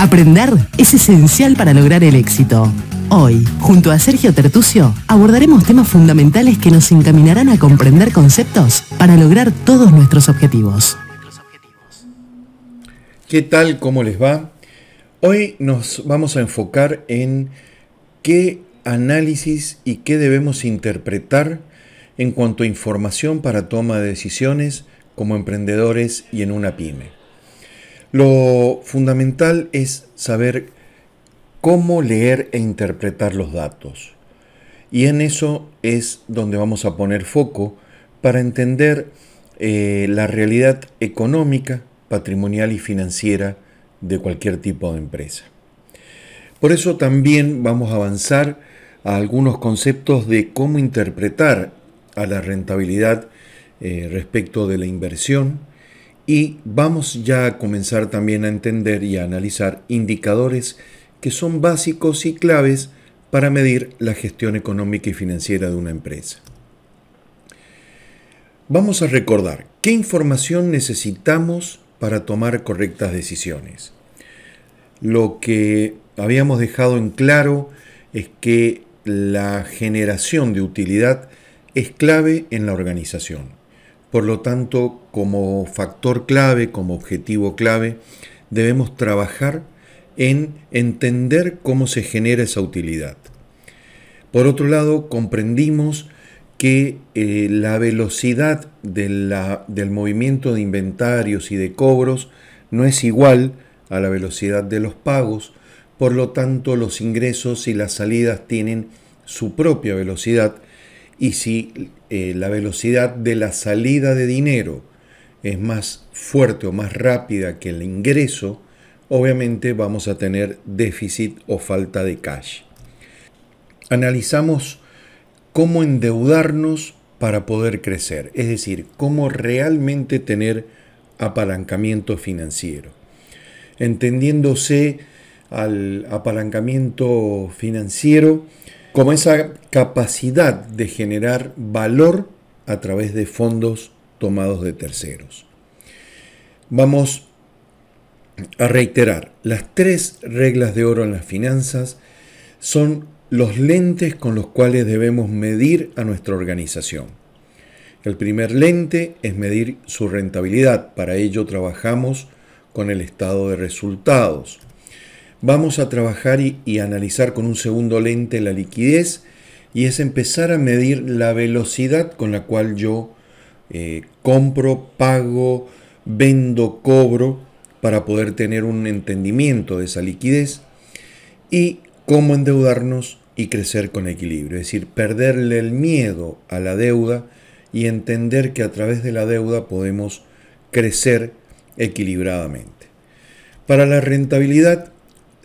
Aprender es esencial para lograr el éxito. Hoy, junto a Sergio Tertucio, abordaremos temas fundamentales que nos encaminarán a comprender conceptos para lograr todos nuestros objetivos. ¿Qué tal? ¿Cómo les va? Hoy nos vamos a enfocar en qué análisis y qué debemos interpretar en cuanto a información para toma de decisiones como emprendedores y en una pyme. Lo fundamental es saber cómo leer e interpretar los datos. Y en eso es donde vamos a poner foco para entender eh, la realidad económica, patrimonial y financiera de cualquier tipo de empresa. Por eso también vamos a avanzar a algunos conceptos de cómo interpretar a la rentabilidad eh, respecto de la inversión y vamos ya a comenzar también a entender y a analizar indicadores que son básicos y claves para medir la gestión económica y financiera de una empresa. Vamos a recordar qué información necesitamos para tomar correctas decisiones. Lo que habíamos dejado en claro es que la generación de utilidad es clave en la organización. Por lo tanto, como factor clave, como objetivo clave, debemos trabajar en entender cómo se genera esa utilidad. Por otro lado, comprendimos que eh, la velocidad del movimiento de inventarios y de cobros no es igual a la velocidad de los pagos, por lo tanto los ingresos y las salidas tienen su propia velocidad y si eh, la velocidad de la salida de dinero es más fuerte o más rápida que el ingreso, obviamente vamos a tener déficit o falta de cash. Analizamos cómo endeudarnos para poder crecer, es decir, cómo realmente tener apalancamiento financiero. Entendiéndose al apalancamiento financiero como esa capacidad de generar valor a través de fondos tomados de terceros. Vamos a reiterar, las tres reglas de oro en las finanzas son los lentes con los cuales debemos medir a nuestra organización. El primer lente es medir su rentabilidad, para ello trabajamos con el estado de resultados vamos a trabajar y, analizar con un segundo lente la liquidez y es empezar a medir la velocidad con la cual yo eh, compro, pago, vendo, cobro para poder tener un entendimiento de esa liquidez y cómo endeudarnos y crecer con equilibrio, es decir, perderle el miedo a la deuda y entender que a través de la deuda podemos crecer equilibradamente. Para la rentabilidad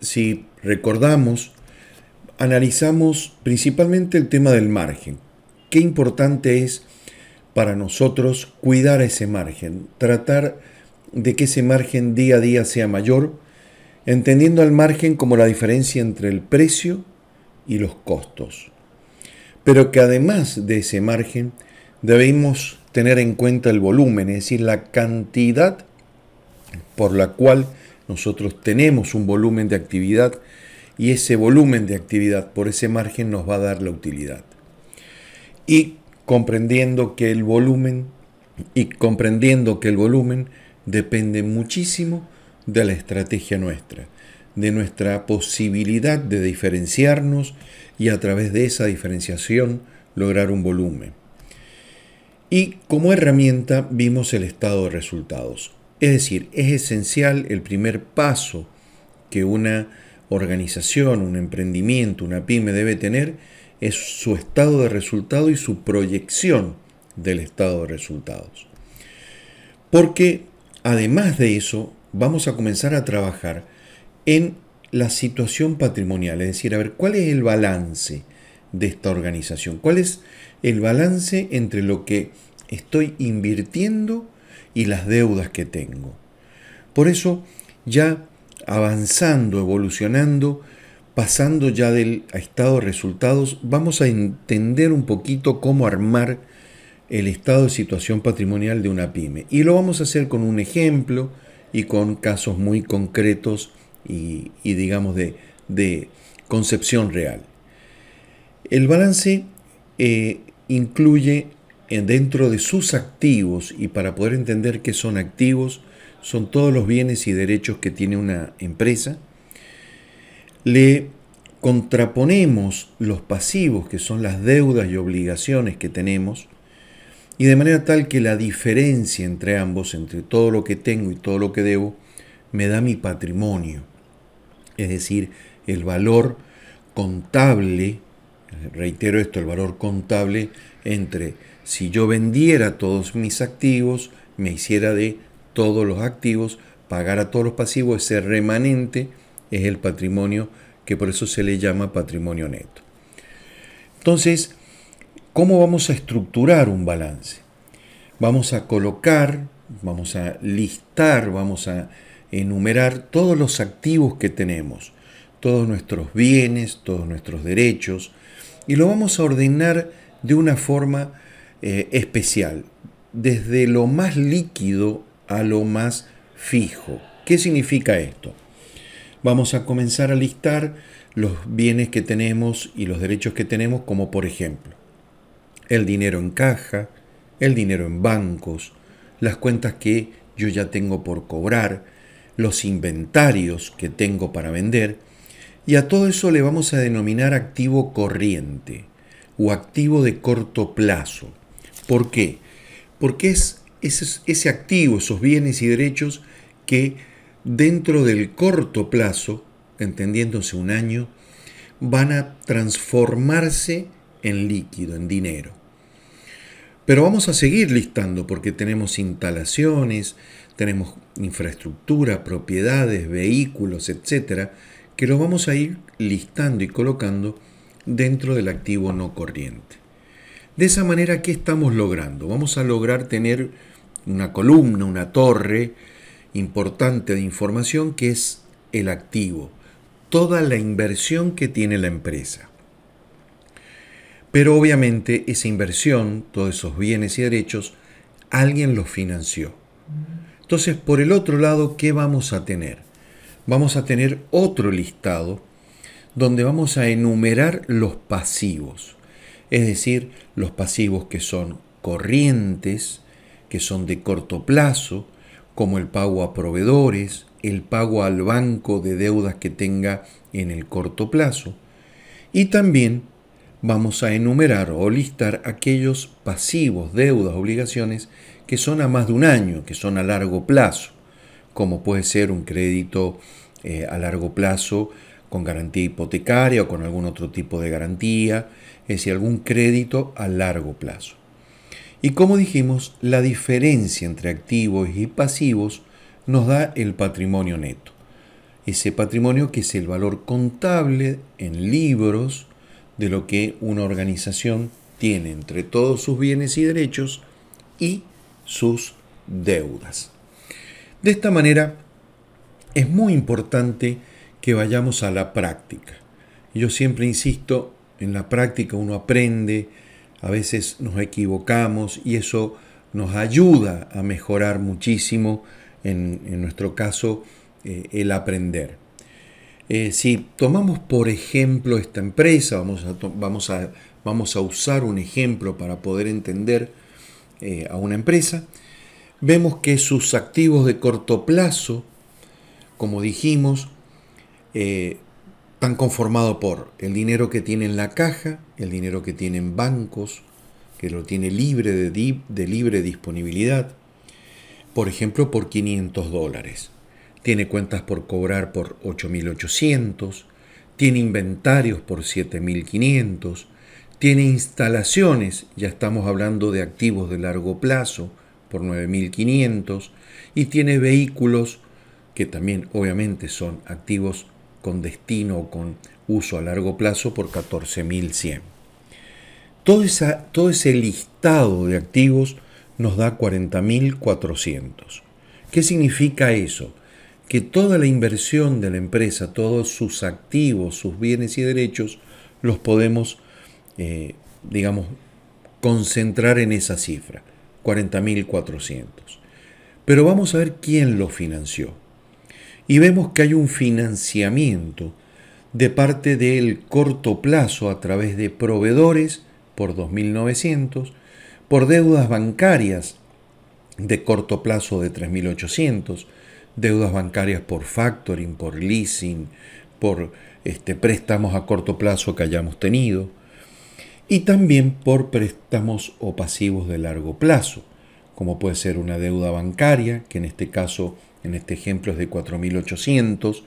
si recordamos, analizamos principalmente el tema del margen. Qué importante es para nosotros cuidar ese margen, tratar de que ese margen día a día sea mayor, entendiendo al margen como la diferencia entre el precio y los costos. Pero que además de ese margen debemos tener en cuenta el volumen, es decir, la cantidad por la cual nosotros tenemos un volumen de actividad y ese volumen de actividad por ese margen nos va a dar la utilidad. Y comprendiendo que el volumen y comprendiendo que el volumen depende muchísimo de la estrategia nuestra, de nuestra posibilidad de diferenciarnos y a través de esa diferenciación lograr un volumen. Y como herramienta vimos el estado de resultados. Es decir, es esencial el primer paso que una organización, un emprendimiento, una pyme debe tener, es su estado de resultado y su proyección del estado de resultados. Porque además de eso, vamos a comenzar a trabajar en la situación patrimonial, es decir, a ver cuál es el balance de esta organización, cuál es el balance entre lo que estoy invirtiendo y las deudas que tengo. Por eso, ya avanzando, evolucionando, pasando ya del estado de resultados, vamos a entender un poquito cómo armar el estado de situación patrimonial de una pyme. Y lo vamos a hacer con un ejemplo y con casos muy concretos y, digamos de, concepción real. El balance eh, incluye dentro de sus activos, y para poder entender qué son activos, son todos los bienes y derechos que tiene una empresa, le contraponemos los pasivos, que son las deudas y obligaciones que tenemos, y de manera tal que la diferencia entre ambos, entre todo lo que tengo y todo lo que debo, me da mi patrimonio. Es decir, el valor contable, reitero esto, el valor contable entre si yo vendiera todos mis activos, me hiciera de todos los activos, pagara todos los pasivos, ese remanente es el patrimonio que por eso se le llama patrimonio neto. Entonces, ¿cómo vamos a estructurar un balance? Vamos a colocar, vamos a listar, vamos a enumerar todos los activos que tenemos, todos nuestros bienes, todos nuestros derechos, y lo vamos a ordenar de una forma eh, especial, desde lo más líquido a lo más fijo. ¿Qué significa esto? Vamos a comenzar a listar los bienes que tenemos y los derechos que tenemos, como por ejemplo el dinero en caja, el dinero en bancos, las cuentas que yo ya tengo por cobrar, los inventarios que tengo para vender, y a todo eso le vamos a denominar activo corriente o activo de corto plazo. ¿Por qué? Porque es ese, activo, esos bienes y derechos que dentro del corto plazo, entendiéndose un año, van a transformarse en líquido, en dinero. Pero vamos a seguir listando porque tenemos instalaciones, tenemos infraestructura, propiedades, vehículos, etcétera, que lo vamos a ir listando y colocando dentro del activo no corriente. De esa manera, ¿qué estamos logrando? Vamos a lograr tener una columna, una torre importante de información que es el activo, toda la inversión que tiene la empresa. Pero obviamente esa inversión, todos esos bienes y derechos, alguien los financió. Entonces, por el otro lado, ¿qué vamos a tener? Vamos a tener otro listado donde vamos a enumerar los pasivos, es decir, los pasivos que son corrientes, que son de corto plazo, como el pago a proveedores, el pago al banco de deudas que tenga en el corto plazo, y también vamos a enumerar o listar aquellos pasivos, deudas, obligaciones que son a más de un año, que son a largo plazo, como puede ser un crédito eh, a largo plazo con garantía hipotecaria o con algún otro tipo de garantía, es decir, algún crédito a largo plazo. Y como dijimos, la diferencia entre activos y pasivos nos da el patrimonio neto. Ese patrimonio que es el valor contable en libros de lo que una organización tiene entre todos sus bienes y derechos y sus deudas. De esta manera, es muy importante que vayamos a la práctica. Yo siempre insisto, en la práctica uno aprende, a veces nos equivocamos y eso nos ayuda a mejorar muchísimo, en, nuestro caso, eh, el aprender. Eh, si tomamos por ejemplo esta empresa, vamos a, vamos a, vamos a usar un ejemplo para poder entender eh, a una empresa, vemos que sus activos de corto plazo, como dijimos, están conformados por el dinero que tiene en la caja, el dinero que tiene en bancos, que lo tiene libre de, de libre disponibilidad, por ejemplo, por 500 dólares. Tiene cuentas por cobrar por 8.800, tiene inventarios por 7.500, tiene instalaciones, ya estamos hablando de activos de largo plazo, por 9.500, y tiene vehículos que también obviamente son activos con destino o con uso a largo plazo por 14.100. Todo, todo ese listado de activos nos da 40.400. ¿Qué significa eso? Que toda la inversión de la empresa, todos sus activos, sus bienes y derechos, los podemos eh, digamos, concentrar en esa cifra, 40.400. Pero vamos a ver quién lo financió. Y vemos que hay un financiamiento de parte del corto plazo a través de proveedores por 2.900, por deudas bancarias de corto plazo de 3.800, deudas bancarias por factoring, por leasing, por este, préstamos a corto plazo que hayamos tenido, y también por préstamos o pasivos de largo plazo, como puede ser una deuda bancaria, que en este caso, en este ejemplo es de 4.800,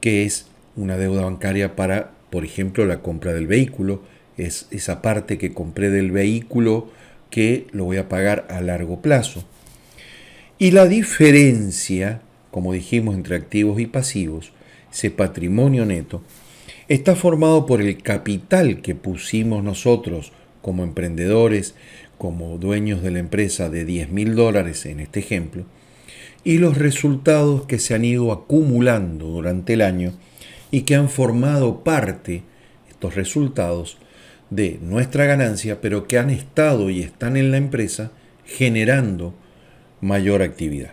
que es una deuda bancaria para, por ejemplo, la compra del vehículo, es esa parte que compré del vehículo que lo voy a pagar a largo plazo. Y la diferencia, como dijimos, entre activos y pasivos, ese patrimonio neto, está formado por el capital que pusimos nosotros como emprendedores, como dueños de la empresa de 10 mil dólares en este ejemplo, y los resultados que se han ido acumulando durante el año y que han formado parte, estos resultados, de nuestra ganancia, pero que han estado y están en la empresa generando mayor actividad.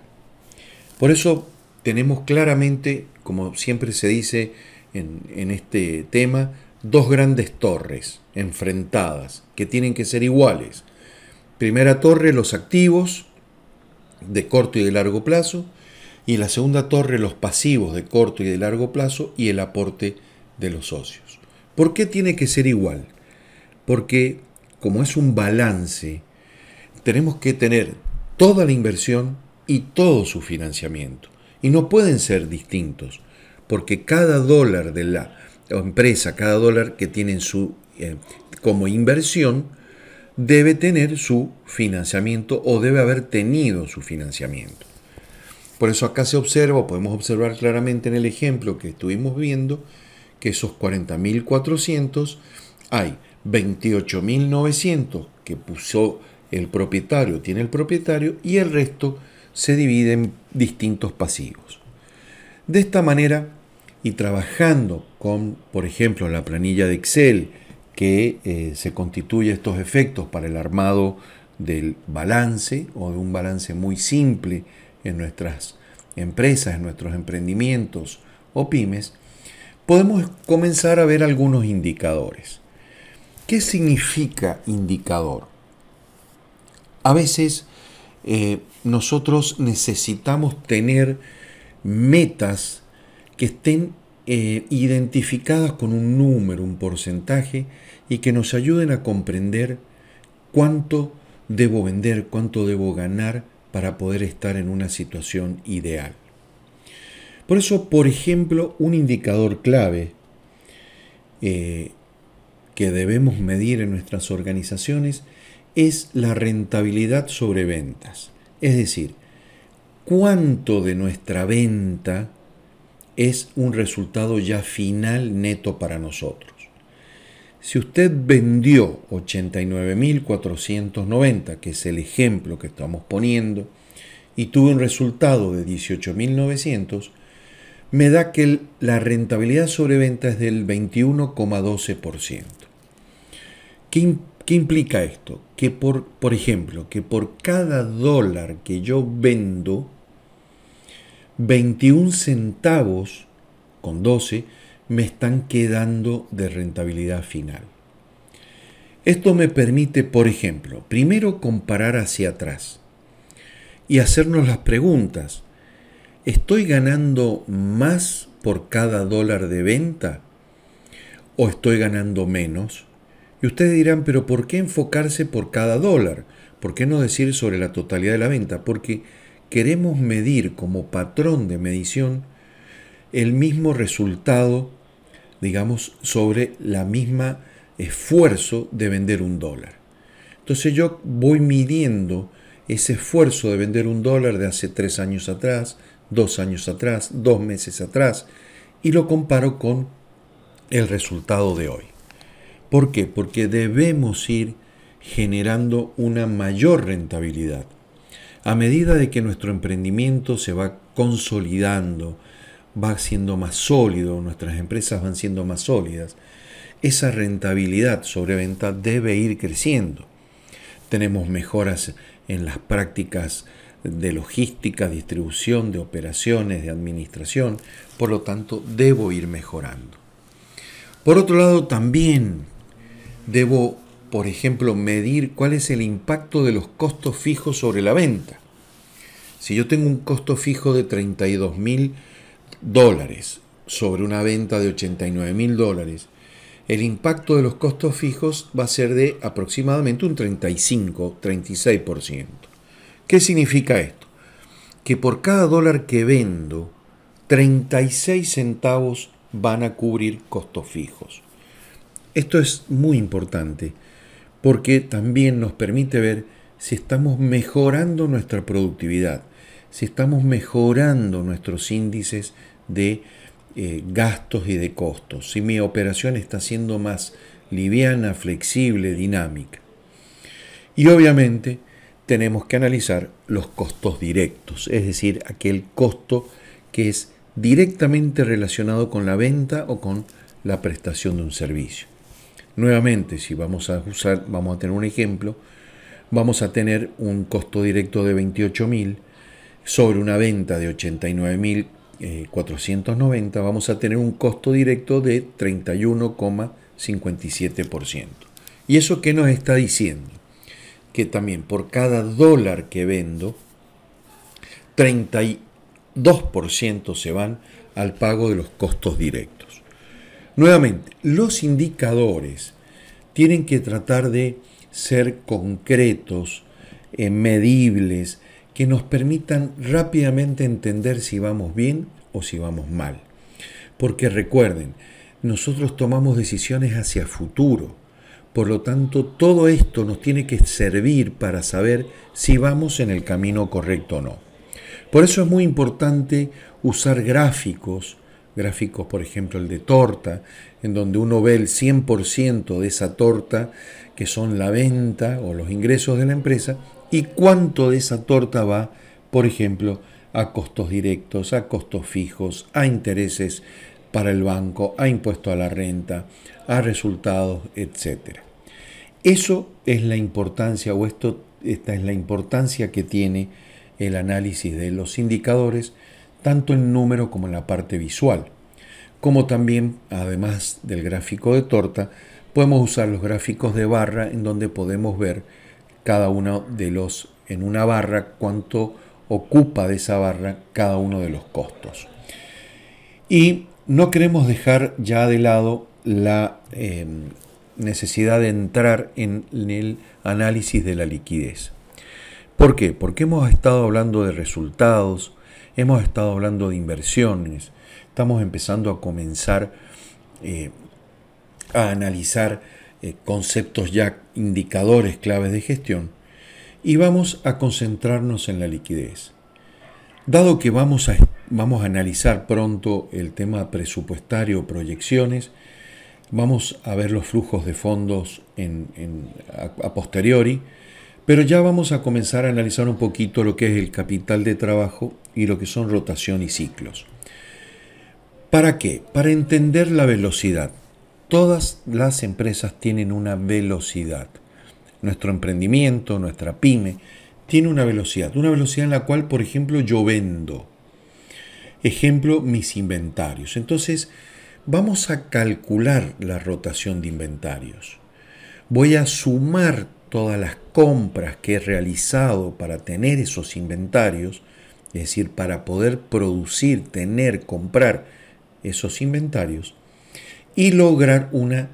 Por eso tenemos claramente, como siempre se dice en, este tema, dos grandes torres enfrentadas que tienen que ser iguales. Primera torre, los activos de corto y de largo plazo, y la segunda torre, los pasivos de corto y de largo plazo y el aporte de los socios. ¿Por qué tiene que ser igual? Porque como es un balance, tenemos que tener toda la inversión y todo su financiamiento. Y no pueden ser distintos, porque cada dólar de la empresa, cada dólar que tienen su, eh, como inversión, debe tener su financiamiento o debe haber tenido su financiamiento. Por eso acá se observa, podemos observar claramente en el ejemplo que estuvimos viendo, que esos 40.400 hay 28.900 que puso el propietario, tiene el propietario, y el resto se divide en distintos pasivos. De esta manera, y trabajando con, por ejemplo, la planilla de Excel, que eh, se constituye estos efectos para el armado del balance o de un balance muy simple en nuestras empresas, en nuestros emprendimientos o pymes, podemos comenzar a ver algunos indicadores. ¿Qué significa indicador? A veces eh, nosotros necesitamos tener metas que estén eh, identificadas con un número, un porcentaje, y que nos ayuden a comprender cuánto debo vender, cuánto debo ganar para poder estar en una situación ideal. Por eso, por ejemplo, un indicador clave eh, que debemos medir en nuestras organizaciones es la rentabilidad sobre ventas. Es decir, cuánto de nuestra venta es un resultado ya final neto para nosotros. Si usted vendió 89.490, que es el ejemplo que estamos poniendo, y tuvo un resultado de 18.900, me da que la rentabilidad sobre venta es del 21,12%. ¿Qué, ¿Qué, implica esto? Que por, por ejemplo, que por cada dólar que yo vendo, 21 centavos con 12 me están quedando de rentabilidad final. Esto me permite, por ejemplo, primero comparar hacia atrás y hacernos las preguntas. ¿Estoy ganando más por cada dólar de venta o estoy ganando menos? Y ustedes dirán, pero ¿por qué enfocarse por cada dólar? ¿Por qué no decir sobre la totalidad de la venta? Porque queremos medir como patrón de medición el mismo resultado, digamos, sobre la misma esfuerzo de vender un dólar. Entonces yo voy midiendo ese esfuerzo de vender un dólar de hace tres años atrás, dos años atrás, dos meses atrás, y lo comparo con el resultado de hoy. ¿Por qué? Porque debemos ir generando una mayor rentabilidad. A medida de que nuestro emprendimiento se va consolidando, va siendo más sólido, nuestras empresas van siendo más sólidas, esa rentabilidad sobre venta debe ir creciendo. Tenemos mejoras en las prácticas de logística, distribución, de operaciones, de administración, por lo tanto debo ir mejorando. Por otro lado, también debo, por ejemplo, medir cuál es el impacto de los costos fijos sobre la venta. Si yo tengo un costo fijo de 32 mil dólares sobre una venta de 89 mil dólares, el impacto de los costos fijos va a ser de aproximadamente un 35-36%. ¿Qué significa esto? Que por cada dólar que vendo, 36 centavos van a cubrir costos fijos. Esto es muy importante porque también nos permite ver si estamos mejorando nuestra productividad, si estamos mejorando nuestros índices de eh, gastos y de costos, si mi operación está siendo más liviana, flexible, dinámica. Y obviamente tenemos que analizar los costos directos, es decir, aquel costo que es directamente relacionado con la venta o con la prestación de un servicio. Nuevamente, si vamos a usar, vamos a tener un ejemplo, vamos a tener un costo directo de 28.000 sobre una venta de 89.000 490 eh, vamos a tener un costo directo de 31,57%. ¿Y eso qué nos está diciendo? Que también por cada dólar que vendo, 32% se van al pago de los costos directos. Nuevamente, los indicadores tienen que tratar de ser concretos, eh, medibles, que nos permitan rápidamente entender si vamos bien o si vamos mal. Porque recuerden, nosotros tomamos decisiones hacia futuro. Por lo tanto, todo esto nos tiene que servir para saber si vamos en el camino correcto o no. Por eso es muy importante usar gráficos, gráficos por ejemplo el de torta, en donde uno ve el 100% de esa torta, que son la venta o los ingresos de la empresa, y cuánto de esa torta va, por ejemplo, a costos directos, a costos fijos, a intereses para el banco, a impuesto a la renta, a resultados, etc. Eso es la importancia, o esto, esta es la importancia que tiene el análisis de los indicadores, tanto en número como en la parte visual. Como también, además del gráfico de torta, podemos usar los gráficos de barra en donde podemos ver cada uno de los, en una barra, cuánto ocupa de esa barra cada uno de los costos. Y no queremos dejar ya de lado la em, necesidad de entrar en, en el análisis de la liquidez. ¿Por qué? Porque hemos estado hablando de resultados, hemos estado hablando de inversiones, estamos empezando a comenzar eh, a analizar eh, conceptos ya indicadores claves de gestión y vamos a concentrarnos en la liquidez. Dado que vamos a, vamos a analizar pronto el tema presupuestario, proyecciones, vamos a ver los flujos de fondos en, a, posteriori, pero ya vamos a comenzar a analizar un poquito lo que es el capital de trabajo y lo que son rotación y ciclos. ¿Para qué? Para entender la velocidad. Todas las empresas tienen una velocidad. Nuestro emprendimiento, nuestra pyme, tiene una velocidad. Una velocidad en la cual, por ejemplo, yo vendo. Ejemplo, mis inventarios. Entonces, vamos a calcular la rotación de inventarios. Voy a sumar todas las compras que he realizado para tener esos inventarios, es decir, para poder producir, tener, comprar esos inventarios y lograr una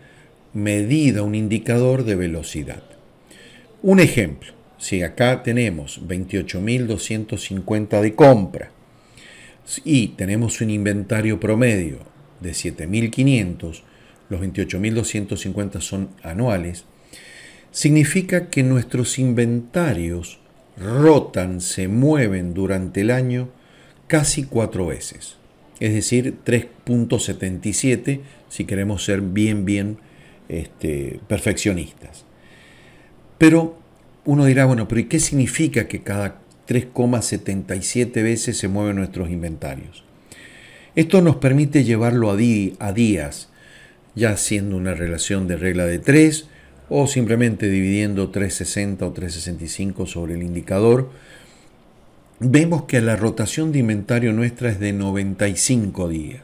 medida, un indicador de velocidad. Un ejemplo, si acá tenemos 28.250 de compra y tenemos un inventario promedio de 7.500, los 28.250 son anuales, significa que nuestros inventarios rotan, se mueven durante el año casi cuatro veces es decir, 3.77 si queremos ser bien, bien este, perfeccionistas. Pero uno dirá, bueno, pero ¿y qué significa que cada 3,77 veces se mueven nuestros inventarios? Esto nos permite llevarlo a, a días, ya siendo una relación de regla de 3 o simplemente dividiendo 360 o 365 sobre el indicador vemos que la rotación de inventario nuestra es de 95 días.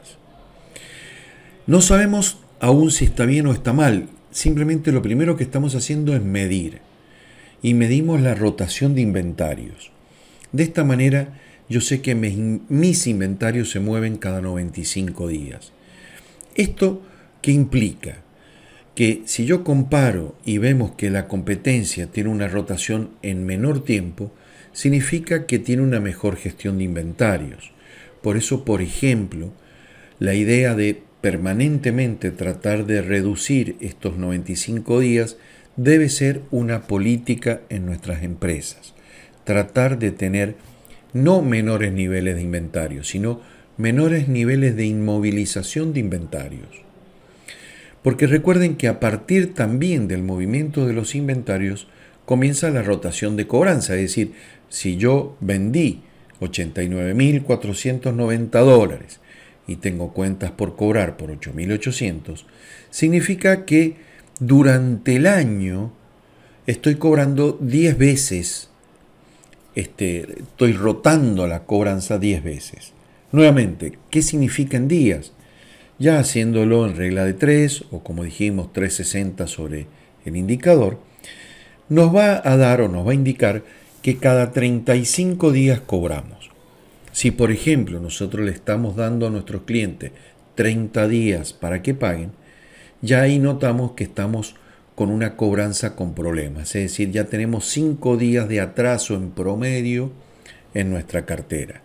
No sabemos aún si está bien o está mal, simplemente lo primero que estamos haciendo es medir y medimos la rotación de inventarios. De esta manera yo sé que mis inventarios se mueven cada 95 días. ¿Esto qué implica? Que si yo comparo y vemos que la competencia tiene una rotación en menor tiempo, significa que tiene una mejor gestión de inventarios. Por eso, por ejemplo, la idea de permanentemente tratar de reducir estos 95 días debe ser una política en nuestras empresas. Tratar de tener no menores niveles de inventario, sino menores niveles de inmovilización de inventarios. Porque recuerden que a partir también del movimiento de los inventarios comienza la rotación de cobranza, es decir, si yo vendí 89.490 dólares y tengo cuentas por cobrar por 8.800, significa que durante el año estoy cobrando 10 veces, este, estoy rotando la cobranza 10 veces. Nuevamente, ¿qué significa en días? Ya haciéndolo en regla de 3 o como dijimos 360 sobre el indicador, nos va a dar o nos va a indicar que cada 35 días cobramos. Si por ejemplo nosotros le estamos dando a nuestros clientes 30 días para que paguen, ya ahí notamos que estamos con una cobranza con problemas. Es decir, ya tenemos 5 días de atraso en promedio en nuestra cartera.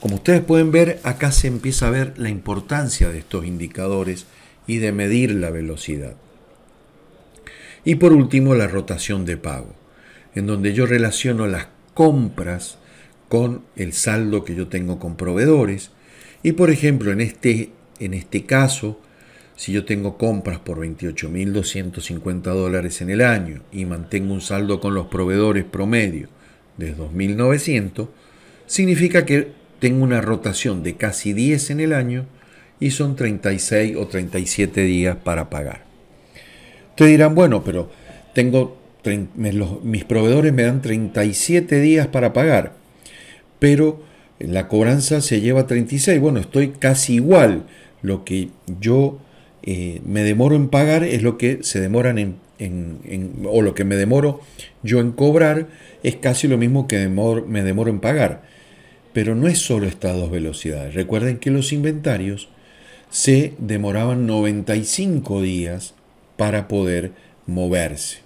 Como ustedes pueden ver, acá se empieza a ver la importancia de estos indicadores y de medir la velocidad. Y por último, la rotación de pago en donde yo relaciono las compras con el saldo que yo tengo con proveedores. Y por ejemplo, en este, en este caso, si yo tengo compras por 28.250 dólares en el año y mantengo un saldo con los proveedores promedio de 2.900, significa que tengo una rotación de casi 10 en el año y son 36 o 37 días para pagar. Ustedes dirán, bueno, pero tengo mis proveedores me dan 37 días para pagar, pero la cobranza se lleva 36. Bueno, estoy casi igual. Lo que yo eh, me demoro en pagar es lo que se demoran en, o lo que me demoro yo en cobrar es casi lo mismo que me demoro en pagar. Pero no es solo estas dos velocidades. Recuerden que los inventarios se demoraban 95 días para poder moverse.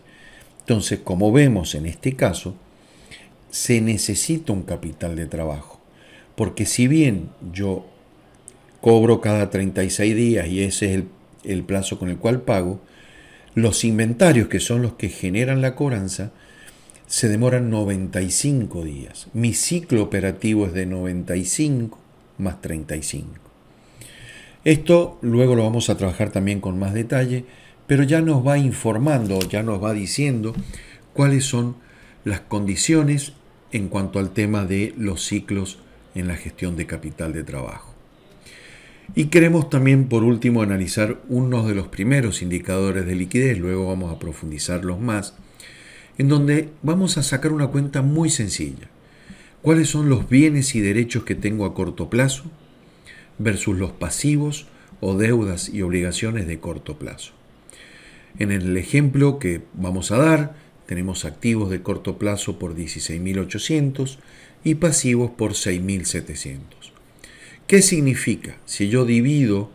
Entonces, como vemos en este caso, se necesita un capital de trabajo. Porque si bien yo cobro cada 36 días y ese es el, plazo con el cual pago, los inventarios que son los que generan la cobranza se demoran 95 días. Mi ciclo operativo es de 95 más 35. Esto luego lo vamos a trabajar también con más detalle pero ya nos va informando, ya nos va diciendo cuáles son las condiciones en cuanto al tema de los ciclos en la gestión de capital de trabajo. Y queremos también, por último, analizar uno de los primeros indicadores de liquidez, luego vamos a profundizarlos más, en donde vamos a sacar una cuenta muy sencilla. ¿Cuáles son los bienes y derechos que tengo a corto plazo versus los pasivos o deudas y obligaciones de corto plazo? En el ejemplo que vamos a dar, tenemos activos de corto plazo por 16.800 y pasivos por 6.700. ¿Qué significa? Si yo divido,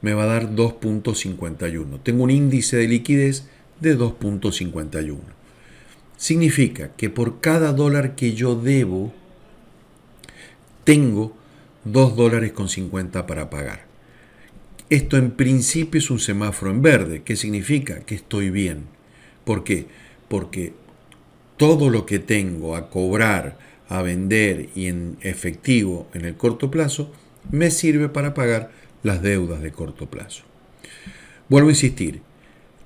me va a dar 2.51. Tengo un índice de liquidez de 2.51. Significa que por cada dólar que yo debo, tengo 2 dólares con 50 para pagar. Esto en principio es un semáforo en verde. ¿Qué significa? Que estoy bien. ¿Por qué? Porque todo lo que tengo a cobrar, a vender y en efectivo en el corto plazo me sirve para pagar las deudas de corto plazo. Vuelvo a insistir,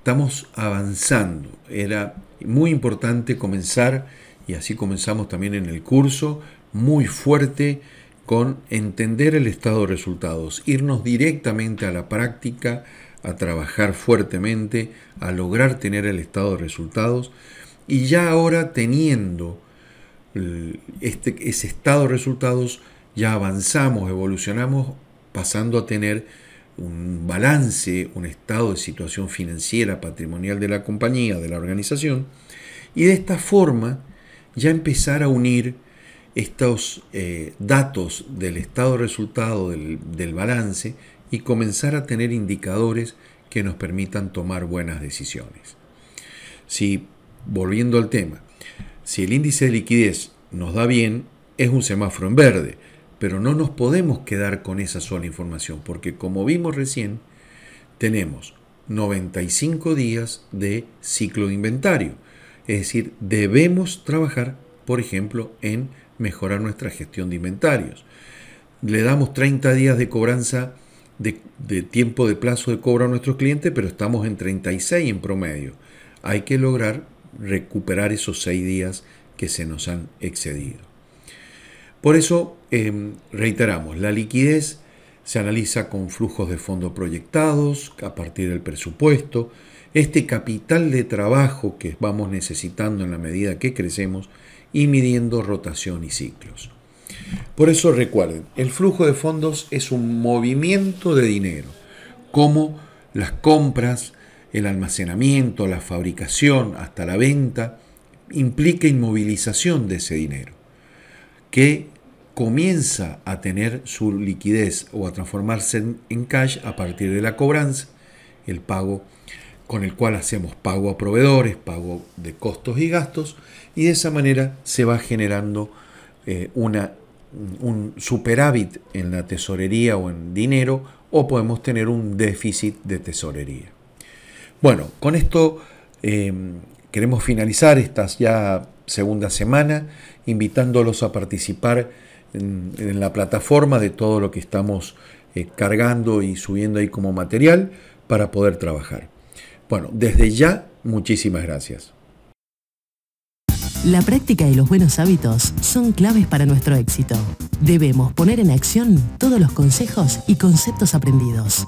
estamos avanzando. Era muy importante comenzar, y así comenzamos también en el curso, muy fuerte con entender el estado de resultados, irnos directamente a la práctica, a trabajar fuertemente, a lograr tener el estado de resultados y ya ahora teniendo este, ese estado de resultados ya avanzamos, evolucionamos, pasando a tener un balance, un estado de situación financiera, patrimonial de la compañía, de la organización, y de esta forma ya empezar a unir estos eh, datos del estado de resultado del, del balance y comenzar a tener indicadores que nos permitan tomar buenas decisiones. Si, volviendo al tema, si el índice de liquidez nos da bien, es un semáforo en verde, pero no nos podemos quedar con esa sola información, porque como vimos recién, tenemos 95 días de ciclo de inventario. Es decir, debemos trabajar, por ejemplo, en mejorar nuestra gestión de inventarios. Le damos 30 días de cobranza de, tiempo de plazo de cobro a nuestros clientes, pero estamos en 36 en promedio. Hay que lograr recuperar esos 6 días que se nos han excedido. Por eso, em, reiteramos, la liquidez se analiza con flujos de fondos proyectados a partir del presupuesto, este capital de trabajo que vamos necesitando en la medida que crecemos y midiendo rotación y ciclos. Por eso recuerden, el flujo de fondos es un movimiento de dinero, como las compras, el almacenamiento, la fabricación, hasta la venta, implica inmovilización de ese dinero, que comienza a tener su liquidez o a transformarse en, cash a partir de la cobranza, el pago con el cual hacemos pago a proveedores, pago de costos y gastos, y de esa manera se va generando eh, una un superávit en la tesorería o en dinero o podemos tener un déficit de tesorería. Bueno, con esto em, queremos finalizar esta ya segunda semana invitándolos a participar en, la plataforma de todo lo que estamos eh, cargando y subiendo ahí como material para poder trabajar. Bueno, desde ya, muchísimas gracias. La práctica y los buenos hábitos son claves para nuestro éxito. Debemos poner en acción todos los consejos y conceptos aprendidos.